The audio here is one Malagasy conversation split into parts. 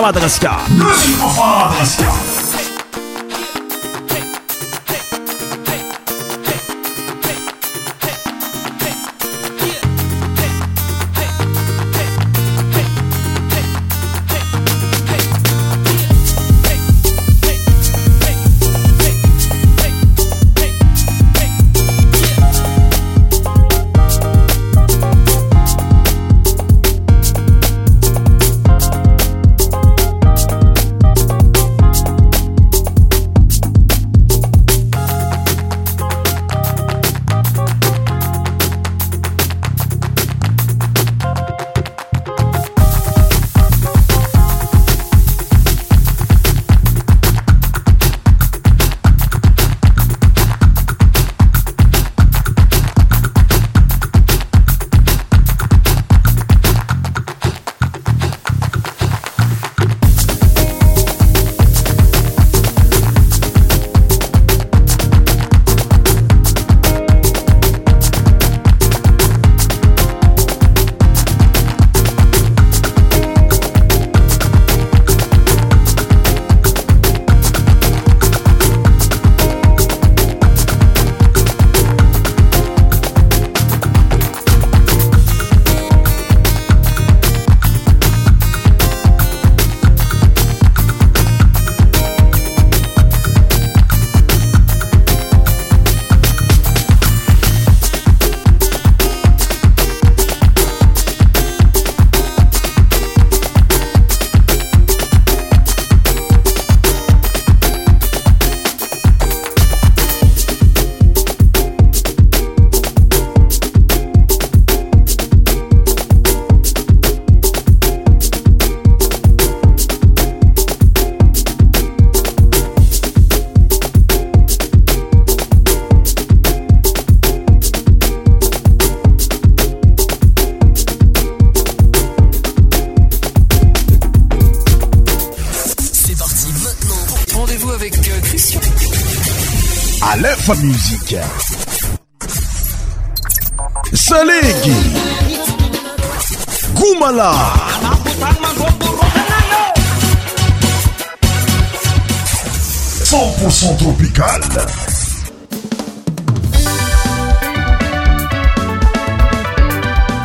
Fala, Madagascar! Música Madagascar!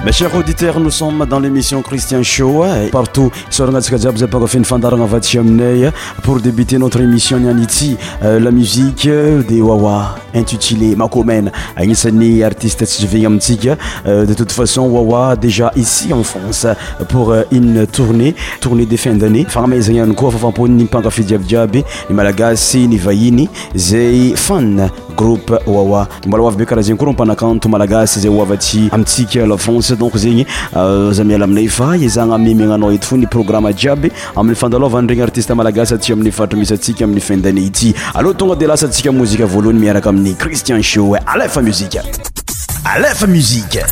Mes chers auditeurs, nous sommes dans l'émission Christian Show. Hein, partout sur pour débuter notre émission Nianiti, euh, la musique euh, des Wawa. ynéée finnéayaaamponypaaf jiabiabyalagasy ahiny zay fgrupewmboa hy kantoaargaiayayyeaaasaiyatiss amiynéhaya christian show e alefa musique alefa musique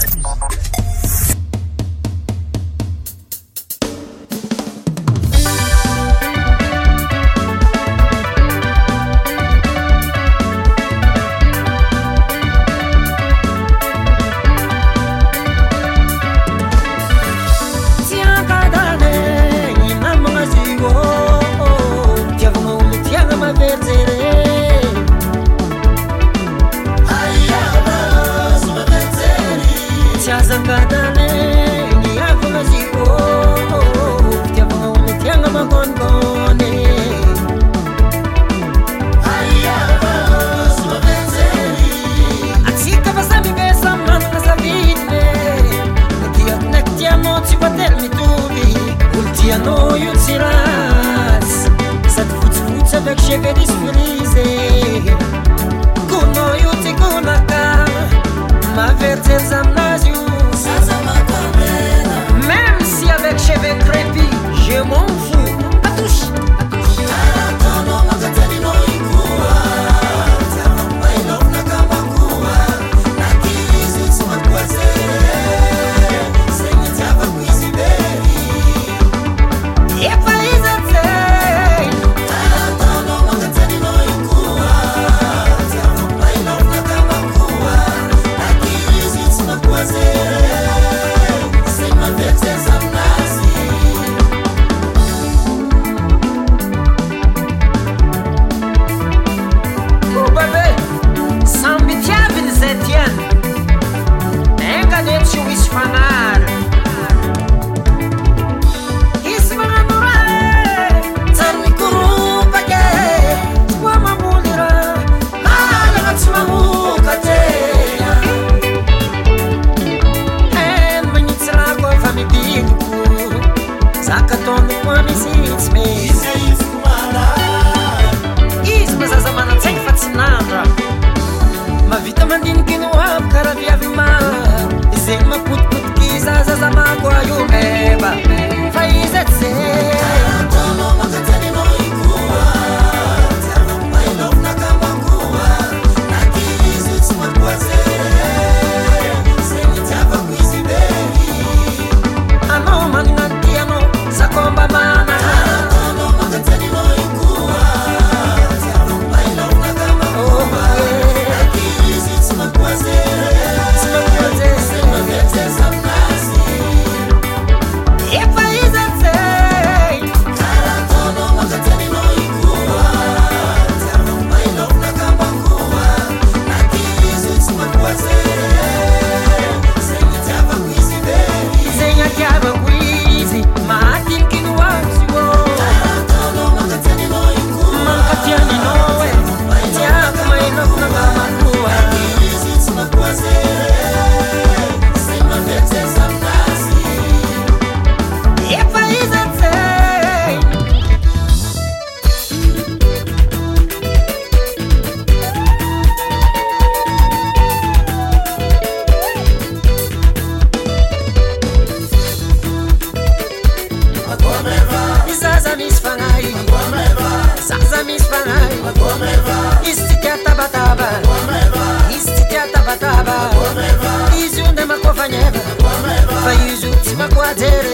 matere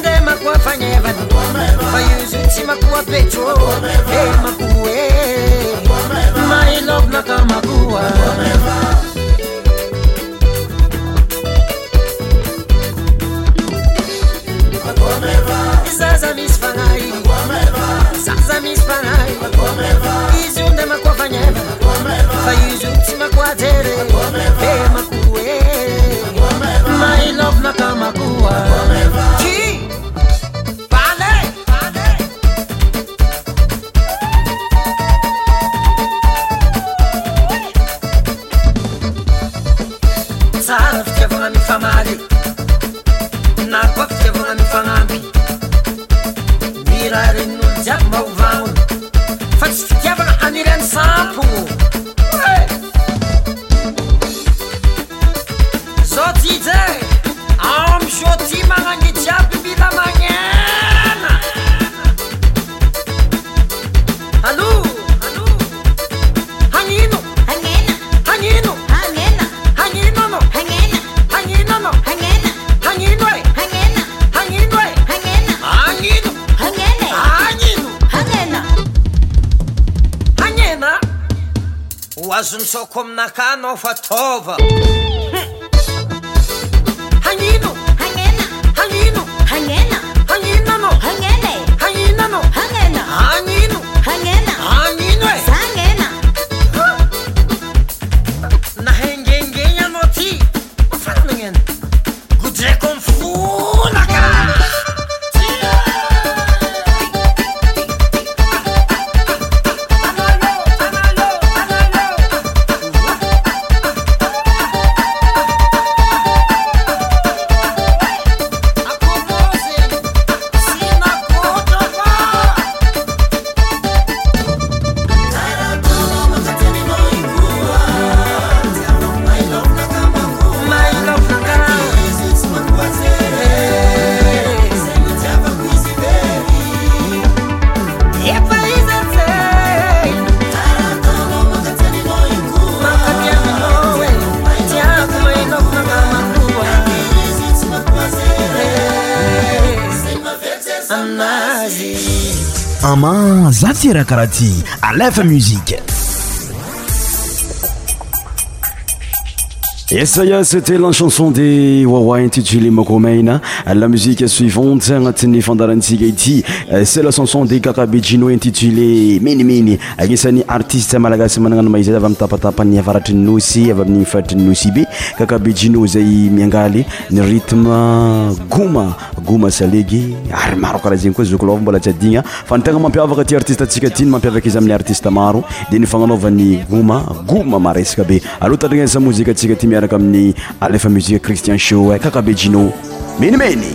ndema kuwafanya vanhu vayuzutima kuwa petro emakuwe mailobnakamakuwa sasa misfangai sasa misfangai izundemakwafanyeva vayuzutima kuwatere emakuwe my love na kama kuwa Como na kano fatova arahaty alefa muike yesaysete la chanson de wawa intitulé mokomeina la muziqe suivante agnatin'ny fandarantsika ity euh, ce la chanson de cakabejino intitulé menimeny anisan'ny artiste malagasy mananano maizay ava amitapatapany avaratriny nosy avy ami'y faratriny nosi be kakabe jino zay miangaly ny ritme goma goma salegy ary maro karaha zegny koa zokla mbola tsy adigna fa ny tegna mampiavaka ty artisteatsika ty y mampiavaka izy amin'y artiste maro de nifagnanovany goma goma maresaka be aloha tandrinasamozikaatsika ty miaraka amin'ny alefa muzika cristian sho e kakabe jino menimeny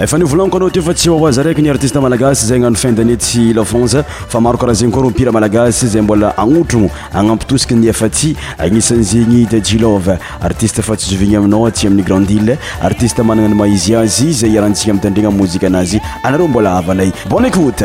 efanilaniko anao tfa tsy za raiky nyartistemalagasy zay nao findany tsy lfanz fa maro karaha zegny korompir malagasy zay mbola anotrogno anampitosikany efaty agnisan'zegny dejilov artiste fa tsy zoviny aminao aty amin'ny grandil artiste manana y maizy azy zay arantsia amidandrina mozika anazy anareo mbola avalay bon écote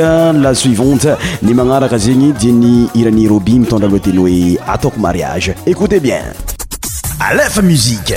la suivante ny magnaraka zegny dia ny irany robi mitondraloha teny hoe ataoko mariage écoute bien alefa musike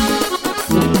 Thank you.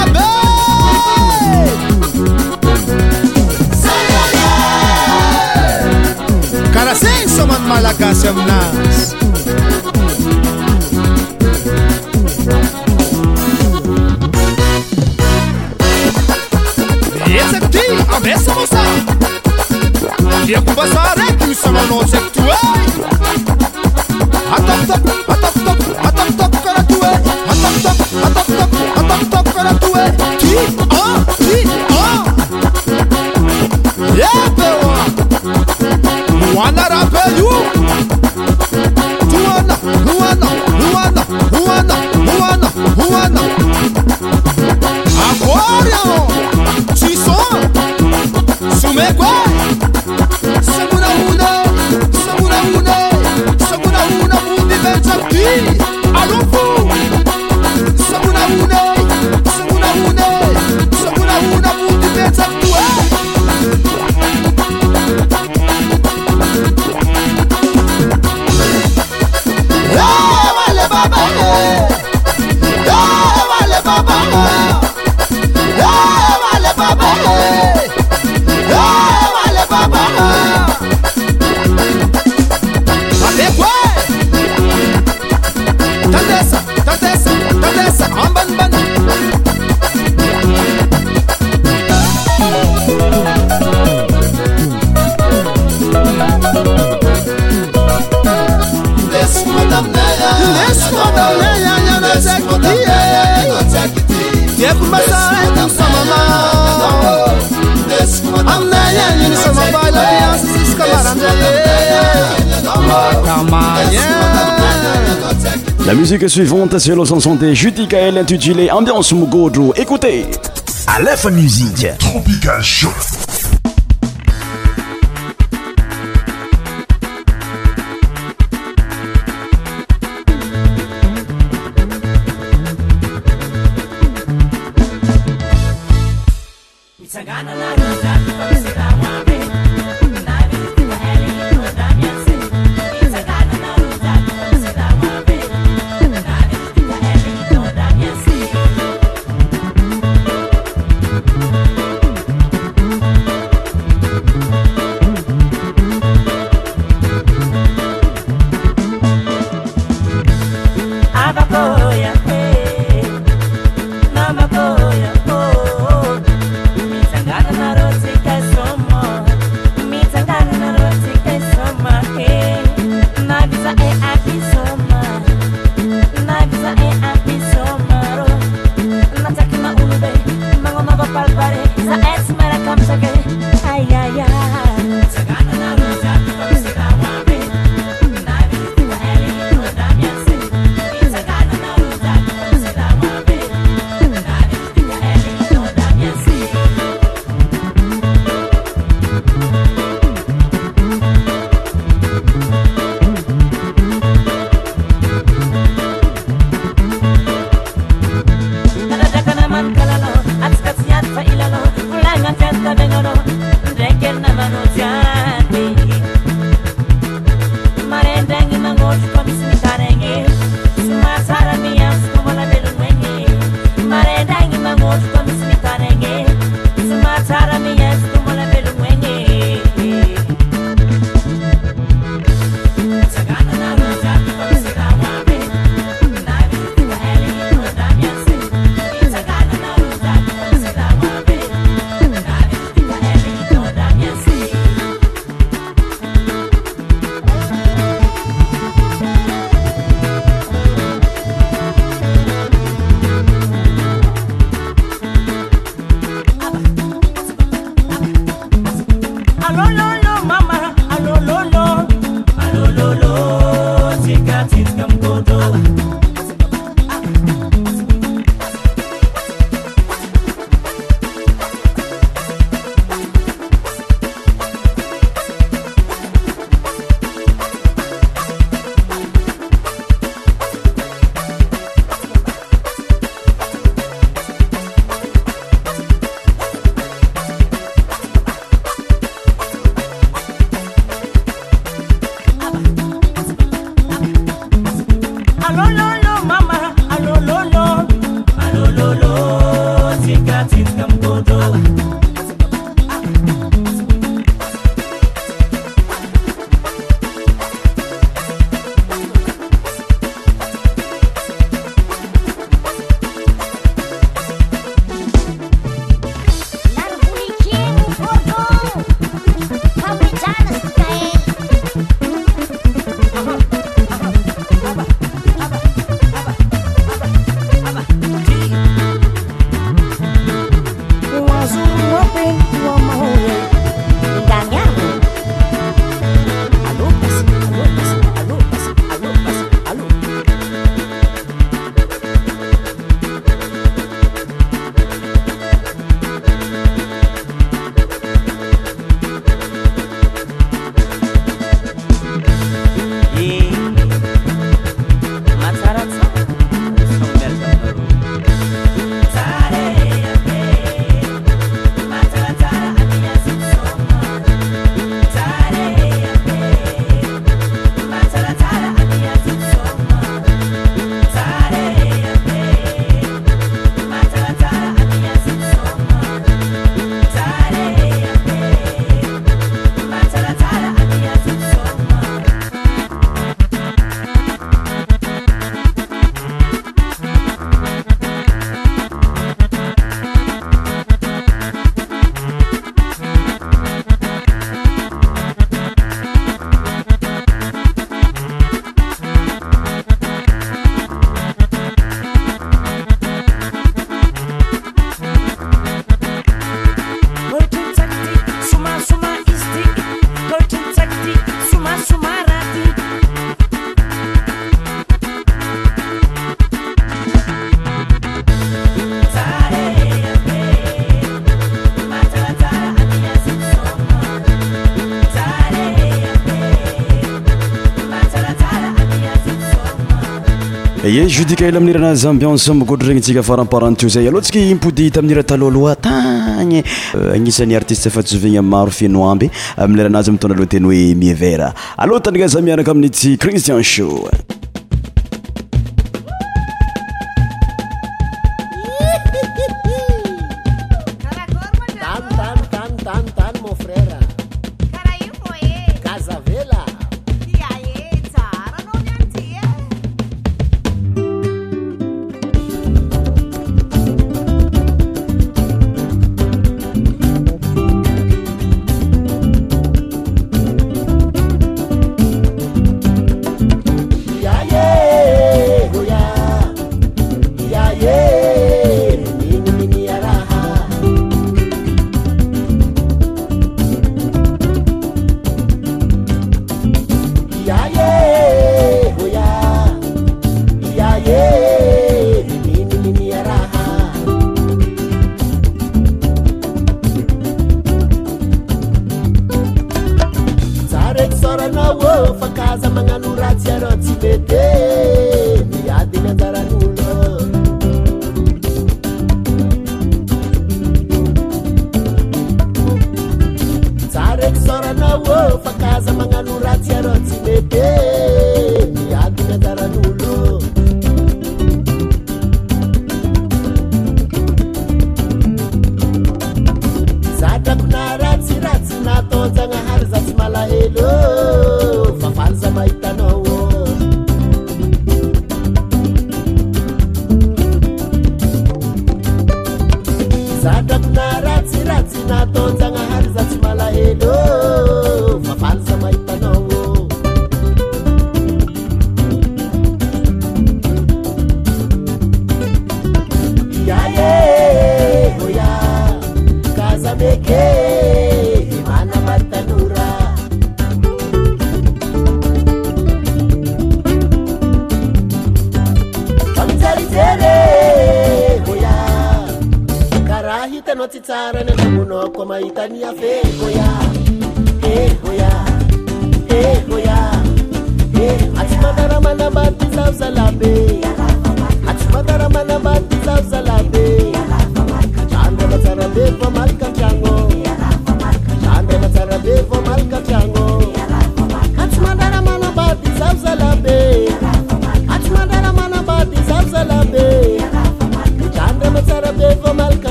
manmalakasemnas eecekti amesanosa iakubasaretusalonocektuai suivante, sur le son santé Judicael intitulé Ambiance Mugodru. Écoutez. Aleph Musique. Tropical Show. e judi ka ela mi'ny iranazy ambianse ambakoatry regny tsika faramparanteio zay alohatsika impody ita amin'nyira taloloha tagny euh, agnisan'ny artiste fatyovigny maro feno amby euh, ami leranazy mitondra alohateny hoe mievert aloha tananazamiaraka amin' tsy christian sho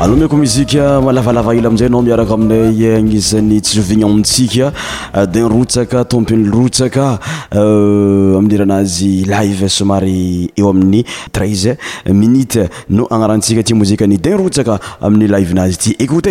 aloha miako mozika malavalava ilay amiizay anao miaraka aminay agnisan'ny tsyzovigna amintsika dinrotsaka tompiny rotsaka euh, amin'y iranazy live somary eo amin'ny traize minite no agnarantsika ti mozika ny dinrotsaka amin'ny live-nazy ty écoute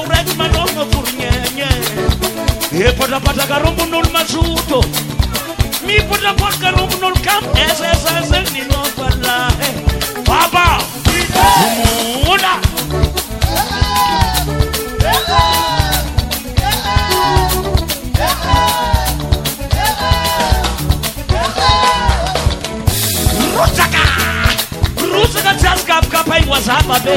urekmalongakurnyenye e podapata karobonol mazuto mi podapotkarobonol kam essse nilokal babaaruaka rusaka zaskap kapaiwazababe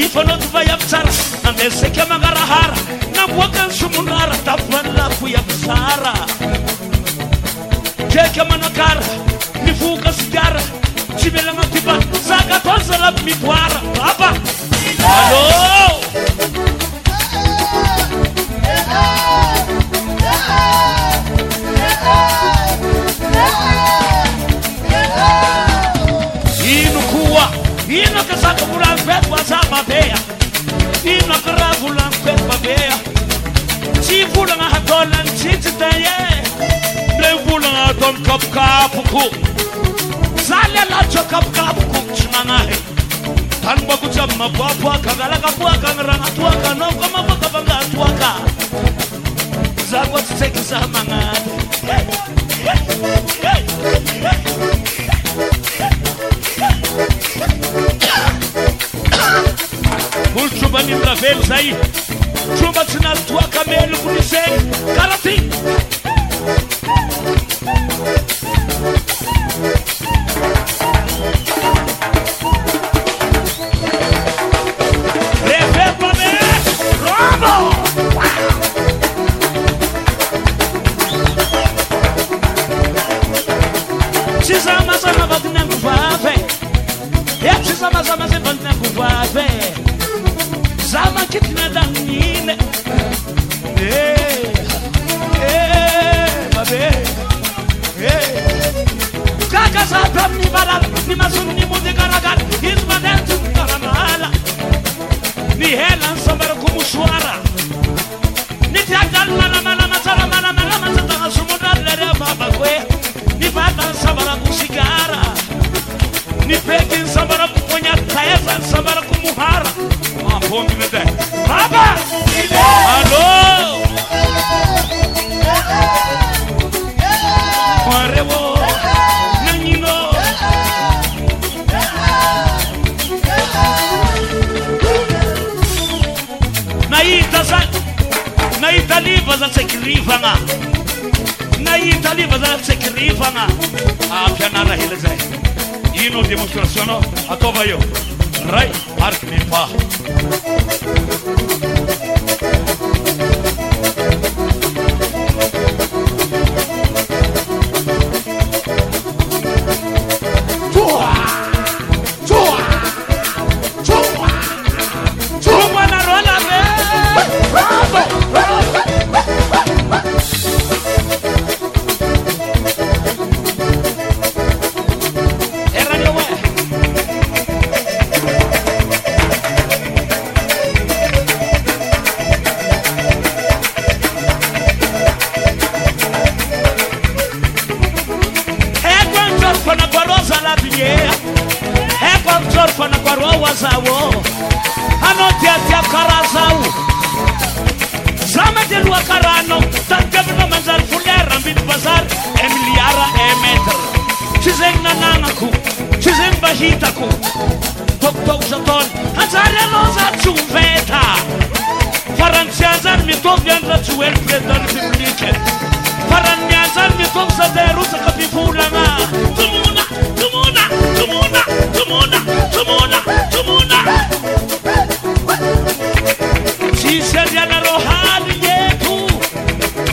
yfanao ty va iavi sara nanesaka magnarahara namboaka ny somonara tavany lako iapizara draika a manakara nivoka sikara tsy melagnatipanikozakatoza lab miboara kapokapoko zallao kapokapoko y mna tan bakomaooakalkaboakaratoakankoakavatoaka zkyskmolotobaniraelo za tobasynaltoaka melokoeya Mayo. ôotafaraniazany mitôiantataiblik faraiazany mitôv satrosakapiolagnasysaniaarôhay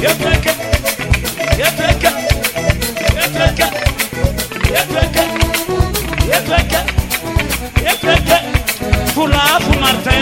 eto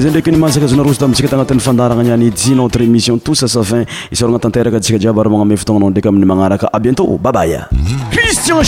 zenreky inimansaka zana rosy ta mintsika tanatin'ny fandarana nanyi notre émission tous à safin i saor agnatanterakatsika djiabara magname fotongnanaondreky amin'ny magnaraka a bientôt babaycristian